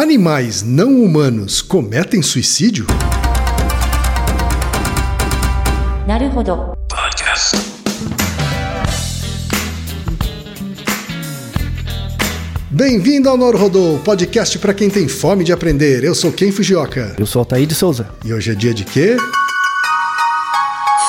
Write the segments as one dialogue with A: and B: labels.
A: Animais não humanos cometem suicídio?
B: Naruhodo.
A: Bem-vindo ao Norrodô, podcast para quem tem fome de aprender. Eu sou Ken Fujioka.
C: Eu sou Altair de Souza.
A: E hoje é dia de quê?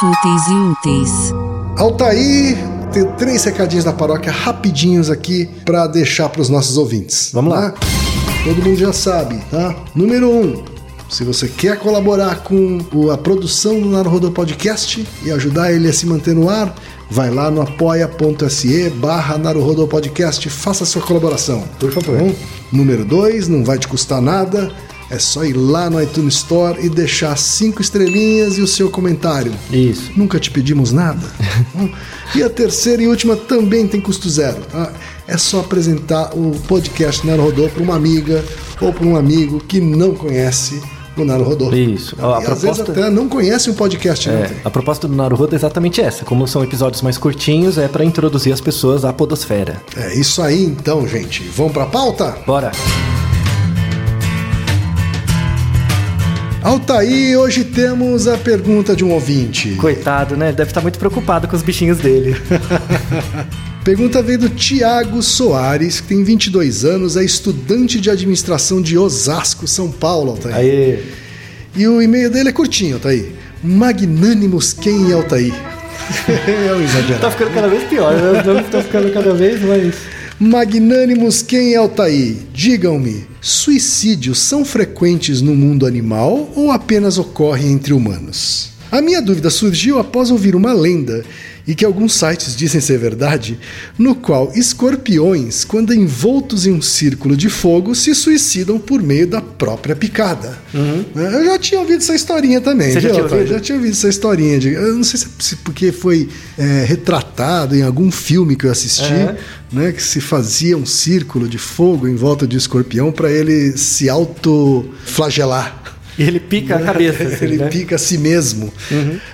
B: Fúteis e úteis.
A: Altair, tenho três recadinhos da paróquia rapidinhos aqui para deixar para os nossos ouvintes.
C: Vamos lá.
A: lá. Todo mundo já sabe, tá? Número um, se você quer colaborar com a produção do Naruhodo Podcast e ajudar ele a se manter no ar, vai lá no apoia.se barra Naruhodo Podcast, faça a sua colaboração.
C: Por favor.
A: Tá bom? Número dois, não vai te custar nada, é só ir lá no iTunes Store e deixar cinco estrelinhas e o seu comentário.
C: Isso.
A: Nunca te pedimos nada. e a terceira e última também tem custo zero. Tá? É só apresentar o podcast Naruhodô para uma amiga ou para um amigo que não conhece o Naruhodô.
C: Isso.
A: E
C: A
A: às vezes
C: proposta-
A: até não conhece o podcast.
C: É,
A: Né?
C: a proposta do Naruhodo é exatamente essa. Como são episódios mais curtinhos, é para introduzir as pessoas à podosfera.
A: É isso aí então, gente. Vamos para a pauta?
C: Bora!
A: Altaí, hoje temos a pergunta de um ouvinte.
C: Coitado, né? Deve estar muito preocupado com os bichinhos dele.
A: Pergunta veio do Tiago Soares, que tem 22 anos, é estudante de administração de Osasco, São Paulo, Altair.
C: Aí.
A: E o e-mail dele é curtinho, Altair. Magnânimos quem é Altair? é um exagerado.
C: Tá ficando cada vez pior, né? Estão ficando cada vez mais.
A: Magnânimos quem é Altair? Digam-me, suicídios são frequentes no mundo animal ou apenas ocorrem entre humanos? A minha dúvida surgiu após ouvir uma lenda, e que alguns sites dizem ser verdade, no qual escorpiões, quando envoltos em um círculo de fogo, se suicidam por meio da própria picada. Eu já tinha ouvido essa historinha também.
C: Uhum. Você já tinha ouvido?
A: Já tinha ouvido essa historinha. De, eu não sei se, se porque foi é, retratado em algum filme que eu assisti,
C: Aham.
A: né, que se fazia um círculo de fogo em volta de escorpião para ele se autoflagelar.
C: Ele pica a cabeça. assim,
A: ele
C: né?
A: pica a si mesmo.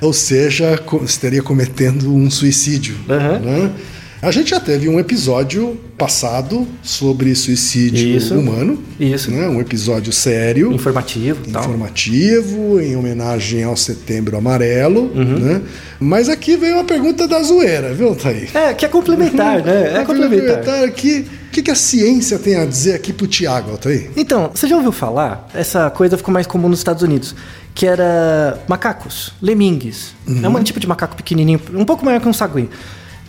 A: Ou seja, estaria cometendo um suicídio.
C: Aham.
A: né? A gente já teve um episódio passado sobre suicídio
C: Isso.
A: humano.
C: Isso.
A: Né? Um episódio sério
C: Informativo e tal.
A: informativo, em homenagem ao Setembro Amarelo,
C: Uhum.
A: né? Mas aqui veio uma pergunta da zoeira, viu, Thaí?
C: É, que é complementar, né? É
A: Uma
C: complementar.
A: aqui. O que, que a ciência tem a dizer aqui pro Tiago, Altair?
C: Então, você já ouviu falar? Essa coisa ficou mais comum nos Estados Unidos. Que era macacos, lemingues. É um tipo de macaco pequenininho, um pouco maior que um sagui.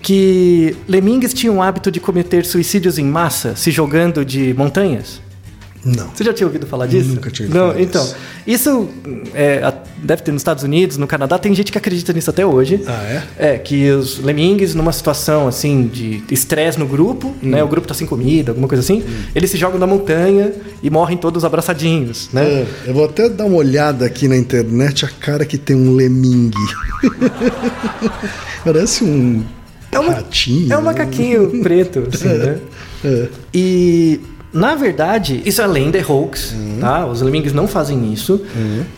C: Que lemingues tinham o hábito de cometer suicídios em massa, se jogando de montanhas.
A: Não.
C: Você já tinha ouvido falar disso?
A: Nunca tinha ouvido
C: Não,
A: falar
C: então.
A: disso.
C: Isso é, deve ter nos Estados Unidos, no Canadá, tem gente que acredita nisso até hoje.
A: Ah, é?
C: É, que os lemingues, numa situação assim de estresse no grupo,
A: Hum.
C: né? O grupo tá sem comida, alguma coisa assim, eles se jogam da montanha e morrem todos abraçadinhos, né?
A: É, eu vou até dar uma olhada aqui na internet a cara que tem um lemingue. Parece um
C: É uma-
A: ratinho.
C: É um
A: né?
C: macaquinho preto, assim, né?
A: É.
C: E, na verdade, isso é lenda, é hoax,
A: Uhum.
C: tá? Os lemmings não fazem isso.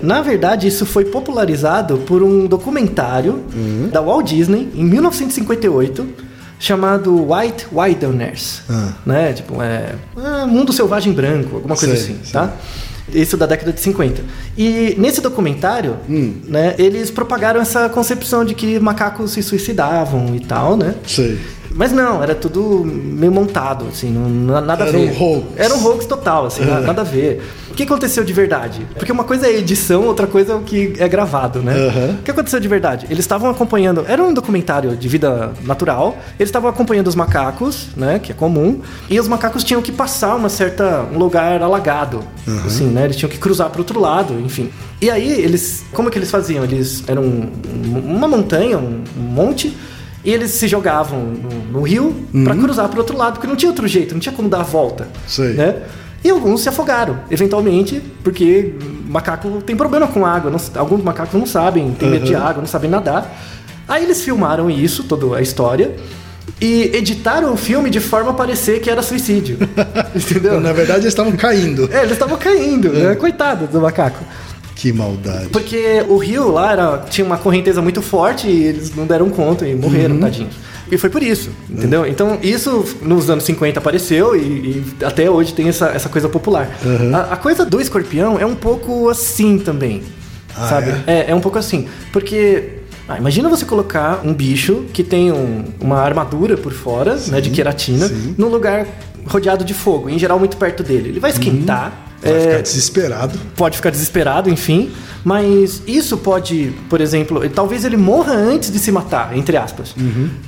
C: Na verdade, isso foi popularizado por um documentário
A: Uhum.
C: da Walt Disney, em 1958, chamado White Wilderness,
A: Ah.
C: né? Tipo, é... ah, Mundo Selvagem Branco, alguma coisa
A: Sei,
C: assim,
A: sei.
C: tá? Isso da década de 50. E nesse documentário,
A: Hum.
C: né, eles propagaram essa concepção de que macacos se suicidavam e tal, né?
A: Sei.
C: Mas não, era tudo meio montado, assim, não, na- nada
A: Era
C: a ver.
A: um hoax.
C: Era um hoax total, assim, na- nada a ver. O que aconteceu de verdade? Porque uma coisa é edição, outra coisa é o que é gravado, né?
A: Aham.
C: O que aconteceu de verdade? Eles estavam acompanhando, era um documentário de vida natural, eles estavam acompanhando os macacos, né, que é comum, e os macacos tinham que passar uma certa, um lugar alagado, assim, né? Eles tinham que cruzar para outro lado, enfim. E aí, eles, como que eles faziam? Eles eram um- uma montanha, um monte, e eles se jogavam no, no rio pra cruzar pro outro lado, porque não tinha outro jeito, não tinha como dar a volta.
A: Sei.
C: Né? E alguns se afogaram, eventualmente, porque macaco tem problema com água. não- alguns macacos não sabem, tem medo de água, não sabem nadar. Aí eles filmaram isso, toda a história, e editaram o filme de forma a parecer que era suicídio. entendeu?
A: Na verdade, eles estavam caindo.
C: É, eles estavam caindo, né? Coitado do macaco.
A: Que maldade.
C: Porque o rio lá era, tinha uma correnteza muito forte e eles não deram conta e morreram, tadinhos. E foi por isso, entendeu? Então, isso nos anos 50 apareceu e, e até hoje tem essa, essa coisa popular. A, a coisa do escorpião é um pouco assim também,
A: Ah,
C: sabe? É? é um pouco assim. Porque, ah, imagina você colocar um bicho que tem um- uma armadura por fora, né, de queratina,
A: sim.
C: num lugar rodeado de fogo, em geral muito perto dele. Ele vai esquentar.
A: Vai
C: é,
A: ficar desesperado.
C: pode ficar desesperado, enfim. Mas isso pode, por exemplo, talvez ele morra antes de se matar, entre aspas.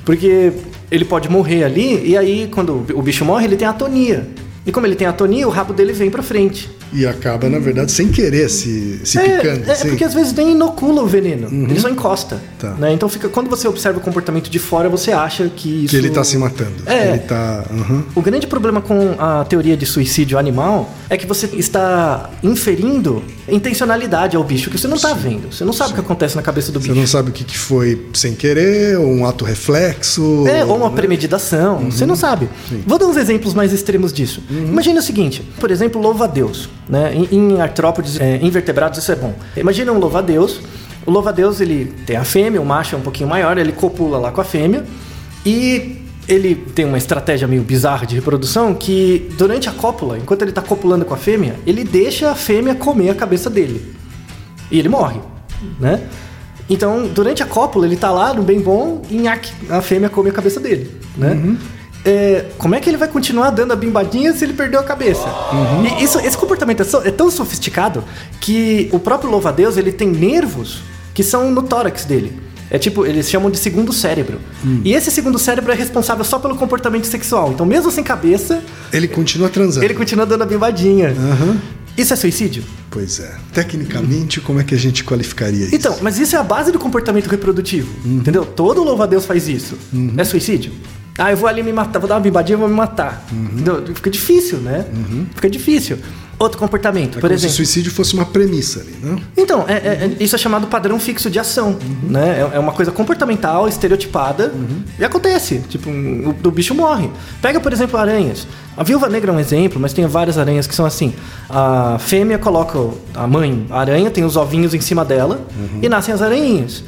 C: Porque ele pode morrer ali e aí quando o bicho morre, ele tem atonia. E como ele tem atonia, o rabo dele vem pra frente.
A: E acaba, na verdade, sem querer se, se
C: é,
A: picando.
C: é
A: assim.
C: porque às vezes nem inocula o veneno, ele só encosta.
A: Tá.
C: né? Então fica, quando você observa o comportamento de fora, você acha que isso.
A: Que ele tá se matando.
C: É.
A: Ele tá. aham.
C: O grande problema com a teoria de suicídio animal é que você está inferindo intencionalidade ao bicho que você não está vendo. Você não sabe o que acontece na cabeça do
A: Você
C: bicho.
A: não sabe o que, que foi sem querer, ou um ato reflexo.
C: É, ou uma premeditação, você não sabe. Vou dar uns exemplos mais extremos disso. Imagina o seguinte, por exemplo, louva-a-Deus. Né? Em, em artrópodes, é, invertebrados, isso é bom. Imagina um louva-a-Deus. O louva-a-Deus, ele tem a fêmea, o macho é um pouquinho maior, ele copula lá com a fêmea. E ele tem uma estratégia meio bizarra de reprodução que, durante a cópula, enquanto ele está copulando com a fêmea, ele deixa a fêmea comer a cabeça dele. E ele morre, né? Então, durante a cópula, ele tá lá no bem bom e nhaque, a fêmea come a cabeça dele, né? É, como é que ele vai continuar dando a bimbadinha se ele perdeu a cabeça? E isso, esse comportamento é, so- é tão sofisticado que o próprio louva-a-Deus, ele tem nervos que são no tórax dele. É tipo, eles chamam de segundo cérebro. E esse segundo cérebro é responsável só pelo comportamento sexual. Então, mesmo sem cabeça,
A: Ele continua transando.
C: ele continua dando a bimbadinha.
A: Aham.
C: Isso é suicídio?
A: Pois é. Tecnicamente, como é que a gente qualificaria isso?
C: Então, mas isso é a base do comportamento reprodutivo. Entendeu? Todo louva-a-Deus faz isso. É suicídio. Ah, eu vou ali me matar, vou dar uma bimbadinha e vou me matar. Entendeu? Fica difícil, né? Fica difícil. Outro comportamento,
A: é
C: por
A: como se o
C: exemplo.
A: suicídio fosse uma premissa ali, né?
C: Então, é- é- é- isso é chamado padrão fixo de ação, né? É, é uma coisa comportamental, estereotipada, e acontece. Tipo, o, o bicho morre. Pega, por exemplo, aranhas. A viúva negra é um exemplo, mas tem várias aranhas que são assim. A fêmea coloca a mãe, a aranha, tem os ovinhos em cima dela, e nascem as aranhinhas.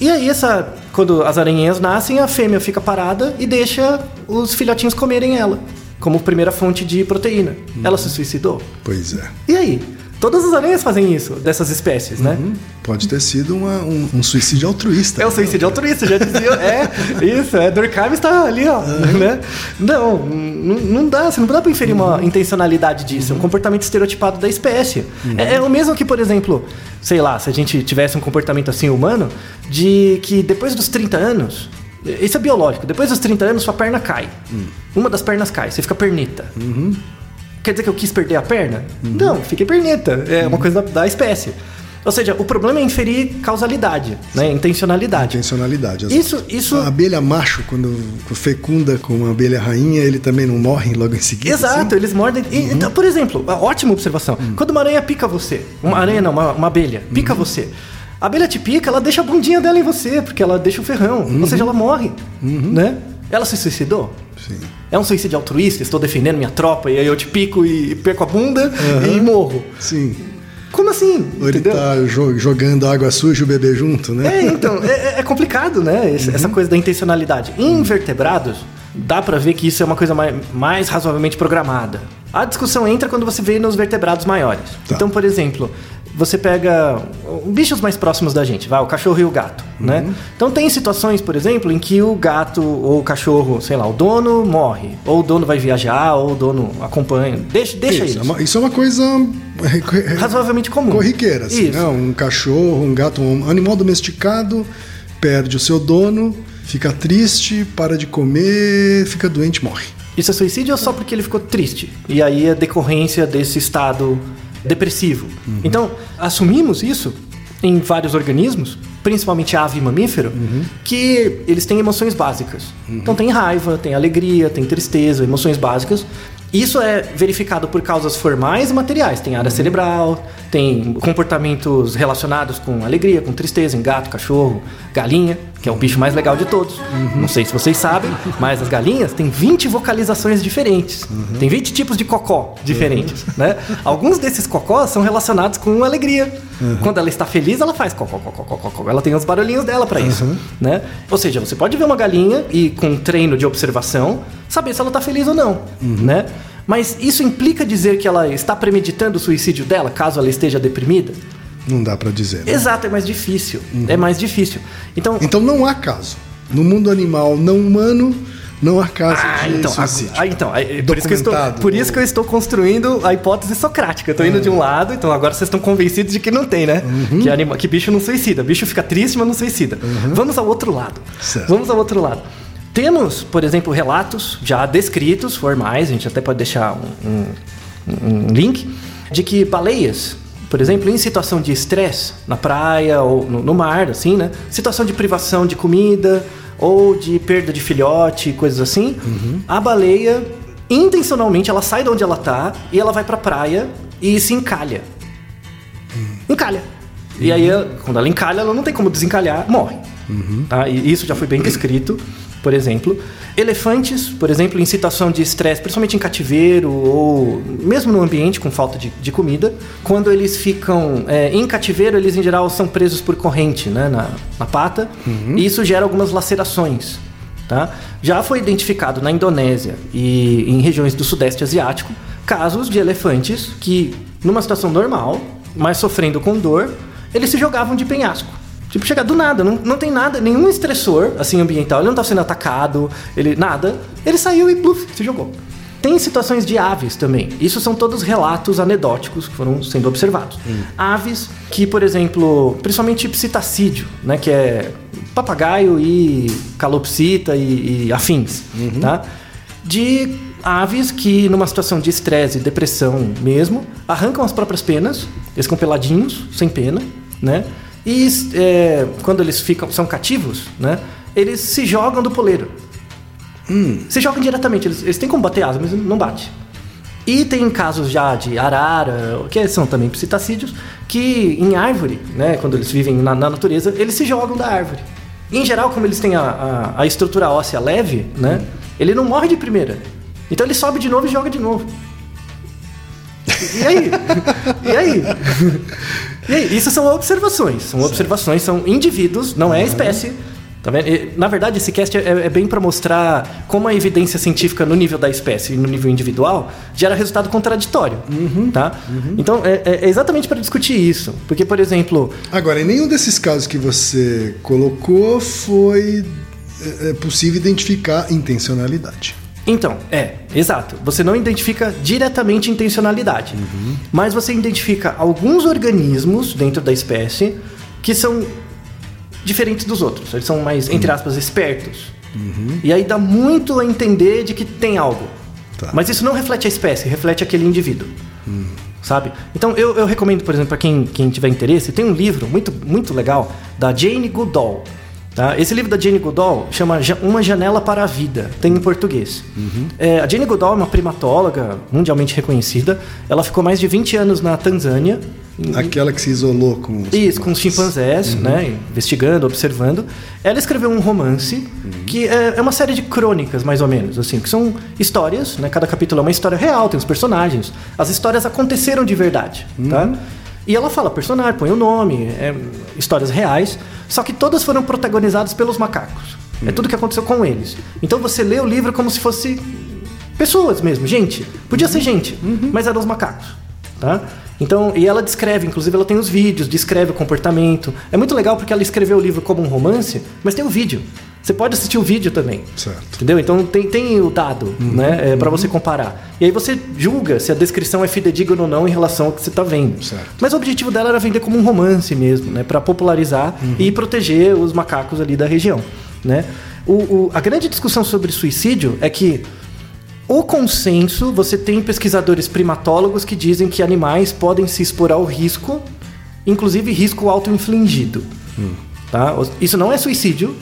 C: E aí, essa, quando as aranhinhas nascem, a fêmea fica parada e deixa os filhotinhos comerem ela, como primeira fonte de proteína. Ela se suicidou.
A: Pois é.
C: E aí? Todas as aranhas fazem isso, dessas espécies, né?
A: Pode ter sido uma- um, um suicídio altruísta.
C: É o suicídio altruísta, já dizia. é, isso, é. Durkheim está ali, ó. Né? Não, não, dá, você não dá pra inferir uma intencionalidade disso. É um comportamento estereotipado da espécie. É, é o mesmo que, por exemplo, sei lá, se a gente tivesse um comportamento assim humano, de que depois dos 30 anos. Isso é biológico. Depois dos 30 anos, sua perna cai. Uma das pernas cai, você fica perneta. Quer dizer que eu quis perder a perna? Não, fiquei perneta. É uma coisa da, da espécie. Ou seja, o problema é inferir causalidade, né? intencionalidade.
A: Intencionalidade.
C: Isso, isso.
A: A abelha macho, quando fecunda com uma abelha rainha, ele também não morre logo em seguida?
C: Exato,
A: assim?
C: eles mordem. e- então, por exemplo, ótima observação. Quando uma aranha pica você, uma aranha não, uma, uma abelha, pica você. A abelha te pica, ela deixa a bundinha dela em você, porque ela deixa o ferrão. Ou seja, ela morre. Né? Ela se suicidou?
A: Sim.
C: É um suicídio altruísta, estou defendendo minha tropa e aí eu te pico e perco a bunda e morro.
A: Sim.
C: Como assim?
A: Ou ele
C: Entendeu?
A: tá jo- jogando água suja e o bebê junto, né?
C: É, então, é, é complicado, né? Esse- Essa coisa da intencionalidade. Em invertebrados, dá pra ver que isso é uma coisa mais, mais razoavelmente programada. A discussão entra quando você vê nos vertebrados maiores.
A: Tá.
C: Então, por exemplo, você pega bichos mais próximos da gente, vai, o cachorro e o gato, né? Então tem situações, por exemplo, em que o gato ou o cachorro, sei lá, o dono morre, ou o dono vai viajar, ou o dono acompanha. Deixa, deixa
A: isso, é
C: eles.
A: isso é uma coisa
C: Razoavelmente comum.
A: corriqueira, assim, né? Um cachorro, um gato, um animal domesticado perde o seu dono, fica triste, para de comer, fica doente, morre.
C: Isso é suicídio ou só porque ele ficou triste? E aí é decorrência desse estado depressivo. Então, assumimos isso em vários organismos, principalmente ave e mamífero, que eles têm emoções básicas. Então tem raiva, tem alegria, tem tristeza, emoções básicas. Isso é verificado por causas formais e materiais. Tem área cerebral, tem comportamentos relacionados com alegria, com tristeza em gato, cachorro, galinha, que é o bicho mais legal de todos. Não sei se vocês sabem, mas as galinhas têm 20 vocalizações diferentes. Tem 20 tipos de cocó diferentes, né? Alguns desses cocós são relacionados com alegria. Quando ela está feliz, ela faz cocó, cocó, cocó, cocó. Ela tem os barulhinhos dela para isso, né? Ou seja, você pode ver uma galinha e com um treino de observação saber se ela está feliz ou não, né? Mas isso implica dizer que ela está premeditando o suicídio dela, caso ela esteja deprimida?
A: Não dá pra dizer. né?
C: Exato, é mais difícil. É mais difícil. Então,
A: Então não há caso. No mundo animal não humano, não há caso
C: Ah,
A: de
C: então,
A: suicídio.
C: ah, então é- é por, isso que eu estou, por isso que eu estou construindo a hipótese socrática. Eu estou indo de um lado, então agora vocês estão convencidos de que não tem, né?
A: Uhum.
C: Que, anima, que bicho não suicida. Bicho fica triste, mas não suicida. Vamos ao outro lado.
A: Certo.
C: Vamos ao outro lado. Temos, por exemplo, relatos já descritos, formais, a gente até pode deixar um, um- um link, de que baleias, por exemplo, em situação de estresse, na praia ou no, no mar, assim, né? Situação de privação de comida ou de perda de filhote, coisas assim, a baleia, intencionalmente, ela sai de onde ela tá e ela vai pra praia e se encalha. Encalha. E aí, quando ela encalha, ela não tem como desencalhar, morre. Tá? E isso já foi bem descrito, por exemplo. Elefantes, por exemplo, em situação de estresse, principalmente em cativeiro ou mesmo no ambiente com falta de, de comida, quando eles ficam é, em cativeiro, eles em geral são presos por corrente né, na, na pata, e isso gera algumas lacerações. Tá? Já foi identificado na Indonésia e em regiões do Sudeste Asiático casos de elefantes que, numa situação normal, mas sofrendo com dor, eles se jogavam de penhasco. Tipo, chegar do nada, não, não tem nada, nenhum estressor assim ambiental, ele não tá sendo atacado, ele nada. Ele saiu e pluf, se jogou. Tem situações de aves também. Isso são todos relatos anedóticos que foram sendo observados. Aves que, por exemplo, principalmente psitacídeo, né, que é papagaio e calopsita e, e afins, tá? De aves que, numa situação de estresse e depressão mesmo, arrancam as próprias penas, eles ficam peladinhos, sem pena, né? E é, quando eles ficam, são cativos, né? Eles se jogam do poleiro. Se jogam diretamente, eles, eles têm como bater asa, mas não bate. E tem casos já de arara, que são também psitacídeos, que em árvore, né, quando eles vivem na, na natureza, eles se jogam da árvore. Em geral, como eles têm a, a, a estrutura óssea leve, né, ele não morre de primeira. Então ele sobe de novo e joga de novo. E aí? E aí? Aí? Isso são observações. São observações, são indivíduos, não é espécie. Tá vendo? E, Na verdade, esse cast é, é bem para mostrar como a evidência científica no nível da espécie e no nível individual gera resultado contraditório. Tá? Então, é, é exatamente para discutir isso. Porque, por exemplo,
A: Agora, em nenhum desses casos que você colocou foi é, é possível identificar intencionalidade.
C: Então, é, exato. Você não identifica diretamente intencionalidade, mas você identifica alguns organismos dentro da espécie que são diferentes dos outros. Eles são mais, entre aspas, espertos. E aí dá muito a entender de que tem algo.
A: Tá.
C: Mas isso não reflete a espécie, reflete aquele indivíduo. Sabe? Então eu, eu recomendo, por exemplo, para quem, quem tiver interesse, tem um livro muito, muito legal da Jane Goodall. Tá? Esse livro da Jane Goodall chama Uma Janela para a Vida, tem em português. É, a Jane Goodall é uma primatóloga mundialmente reconhecida. Ela ficou mais de 20 anos na Tanzânia.
A: Aquela que se isolou com os
C: isso, com os chimpanzés, né? Investigando, observando. Ela escreveu um romance que é, é uma série de crônicas, mais ou menos, assim, que são histórias, né? Cada capítulo é uma história real, tem os personagens. As histórias aconteceram de verdade, tá? E ela fala personagem, põe o nome, é, histórias reais, só que todas foram protagonizadas pelos macacos. É tudo que aconteceu com eles. Então você lê o livro como se fosse pessoas mesmo, gente. Podia ser gente, mas eram os macacos, tá? Então, e ela descreve, inclusive ela tem os vídeos, descreve o comportamento. É muito legal porque ela escreveu o livro como um romance, mas tem o vídeo. Você pode assistir o vídeo também.
A: Certo.
C: Entendeu? Então tem, tem o dado, né? É, para você comparar. E aí você julga se a descrição é fidedigna ou não em relação ao que você está vendo.
A: Certo.
C: Mas o objetivo dela era vender como um romance mesmo, né? Para popularizar e proteger os macacos ali da região, né? O, o- a grande discussão sobre suicídio é que o consenso, você tem pesquisadores primatólogos que dizem que animais podem se expor ao risco, inclusive risco auto-infligido. Tá? Isso não é suicídio,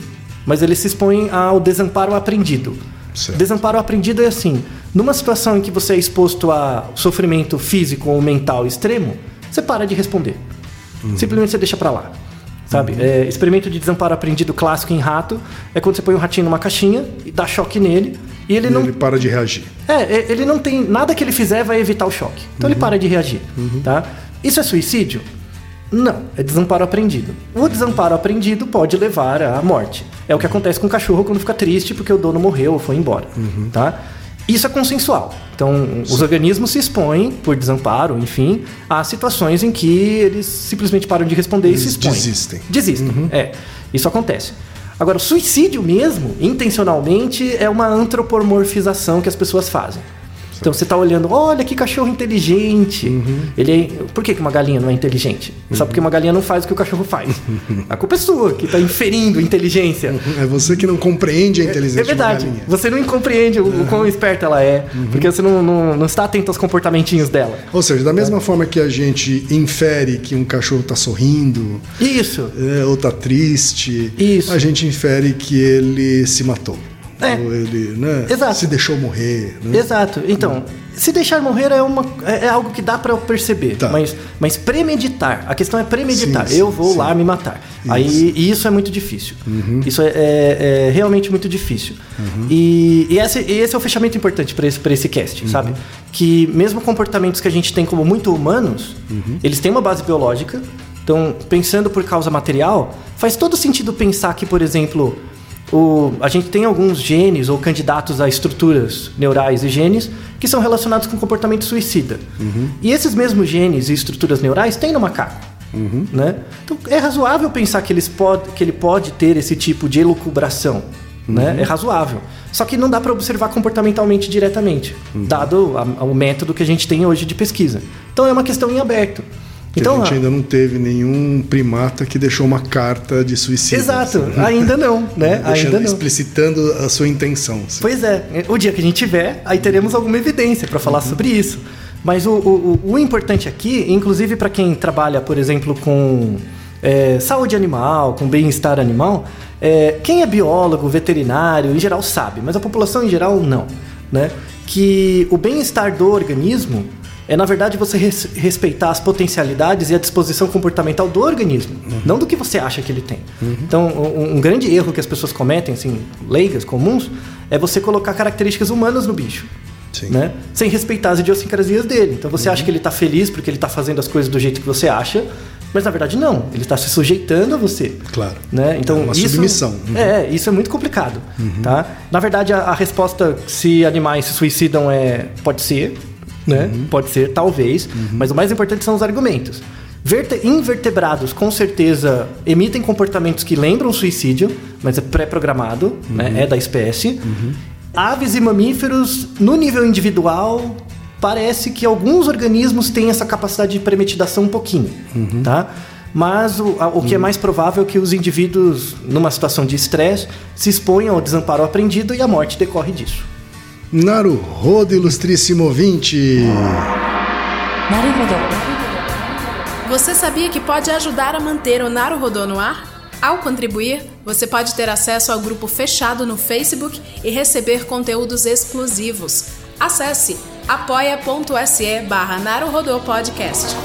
C: mas eles se expõem ao desamparo aprendido.
A: Certo.
C: Desamparo aprendido é assim: numa situação em que você é exposto a sofrimento físico ou mental extremo, você para de responder. Simplesmente você deixa pra lá. Sabe? É, experimento de desamparo aprendido clássico em rato é quando você põe um ratinho numa caixinha e dá choque nele e ele
A: E
C: não
A: ele para de reagir.
C: é, é, ele não tem. Nada que ele fizer vai evitar o choque. Então ele para de reagir. Tá? Isso é suicídio? Não, é desamparo aprendido. O desamparo aprendido pode levar à morte. É o que acontece com o cachorro quando fica triste porque o dono morreu ou foi embora. Tá? Isso é consensual. Então, os organismos se expõem, por desamparo, enfim, a situações em que eles simplesmente param de responder e se
A: Eles
C: expõem.
A: desistem.
C: Desistem. É, isso acontece. Agora, o suicídio mesmo, intencionalmente, é uma antropomorfização que as pessoas fazem. Então você tá olhando, olha que cachorro inteligente. Ele é... Por que uma galinha não é inteligente? Só porque uma galinha não faz o que o cachorro faz. A culpa é sua, que tá inferindo inteligência.
A: É você que não compreende a inteligência
C: É verdade.
A: de uma galinha.
C: Você não compreende o, o quão esperta ela é, porque você não, não, não está atento aos comportamentinhos dela.
A: Ou seja, da mesma forma que a gente infere que um cachorro está sorrindo
C: Isso.
A: é, ou tá triste,
C: Isso.
A: a gente infere que ele se matou.
C: É.
A: Ou ele né,
C: Exato.
A: se deixou morrer. Né?
C: Exato. Então, se deixar morrer é, uma, é é algo que dá pra eu perceber.
A: Tá.
C: Mas, mas premeditar. A questão é premeditar.
A: Sim,
C: eu
A: sim,
C: vou
A: sim.
C: lá me matar. Aí, e isso é muito difícil. Isso é, é- é realmente muito difícil. E, e esse, e esse é o fechamento importante para esse, pra esse cast, sabe? Que mesmo comportamentos que a gente tem como muito humanos, eles têm uma base biológica. Então, pensando por causa material, faz todo sentido pensar que, por exemplo, o- a gente tem alguns genes ou candidatos a estruturas neurais e genes que são relacionados com comportamento suicida. E esses mesmos genes e estruturas neurais tem no macaco. Né? Então é razoável pensar que, eles pod, que ele pode ter esse tipo de elucubração. Né? É razoável. Só que não dá para observar comportamentalmente diretamente, dado a- o método que a gente tem hoje de pesquisa. Então é uma questão em aberto.
A: Que
C: Então,
A: a gente
C: a-
A: ainda não teve nenhum primata que deixou uma carta de suicídio.
C: Exato,
A: assim,
C: ainda não, né?
A: Deixando,
C: ainda não.
A: explicitando a sua intenção. assim.
C: Pois é, o dia que a gente tiver, aí teremos alguma evidência para
A: Uhum.
C: falar sobre isso. Mas o, o- o- o importante aqui, inclusive para quem trabalha, por exemplo, com é, saúde animal, com bem-estar animal, é, quem é biólogo, veterinário, em geral sabe, mas a população em geral não. Né? Que o bem-estar do organismo é, na verdade, você res- respeitar as potencialidades e a disposição comportamental do organismo, não do que você acha que ele tem. Então, um, um grande erro que as pessoas cometem, assim, leigas, comuns, é você colocar características humanas no bicho. Né? Sem respeitar as idiosincrasias dele. Então você acha que ele está feliz porque ele está fazendo as coisas do jeito que você acha, mas na verdade não. Ele está se sujeitando a você.
A: Claro.
C: Né? Então,
A: É uma
C: isso,
A: submissão. Uhum.
C: É, isso é muito complicado. Tá? Na verdade, a, a resposta se animais se suicidam é pode ser, né?
A: Uhum.
C: Pode ser, talvez, mas o mais importante são os argumentos. Verte- invertebrados, com certeza, emitem comportamentos que lembram suicídio, mas é pré-programado, né?
A: Uhum.
C: é da espécie. Aves e mamíferos, no nível individual, parece que alguns organismos têm essa capacidade de premeditação um pouquinho,
A: Uhum.
C: tá? Mas o, o que é mais provável é que os indivíduos, numa situação de estresse, se exponham ao desamparo aprendido e a morte decorre disso.
A: Naruhodo, ilustríssimo ouvinte!
B: Naruhodo.
D: Você sabia que pode ajudar a manter o Naruhodo no ar? Ao contribuir, você pode ter acesso ao grupo fechado no Facebook e receber conteúdos exclusivos. Acesse apoia.se barra Podcast.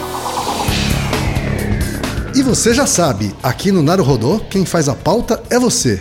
A: E você já sabe, aqui no Naruhodô, quem faz a pauta é você.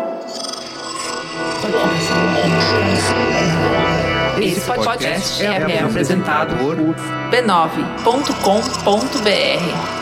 E: Esse podcast é apresentado por b9.com.br.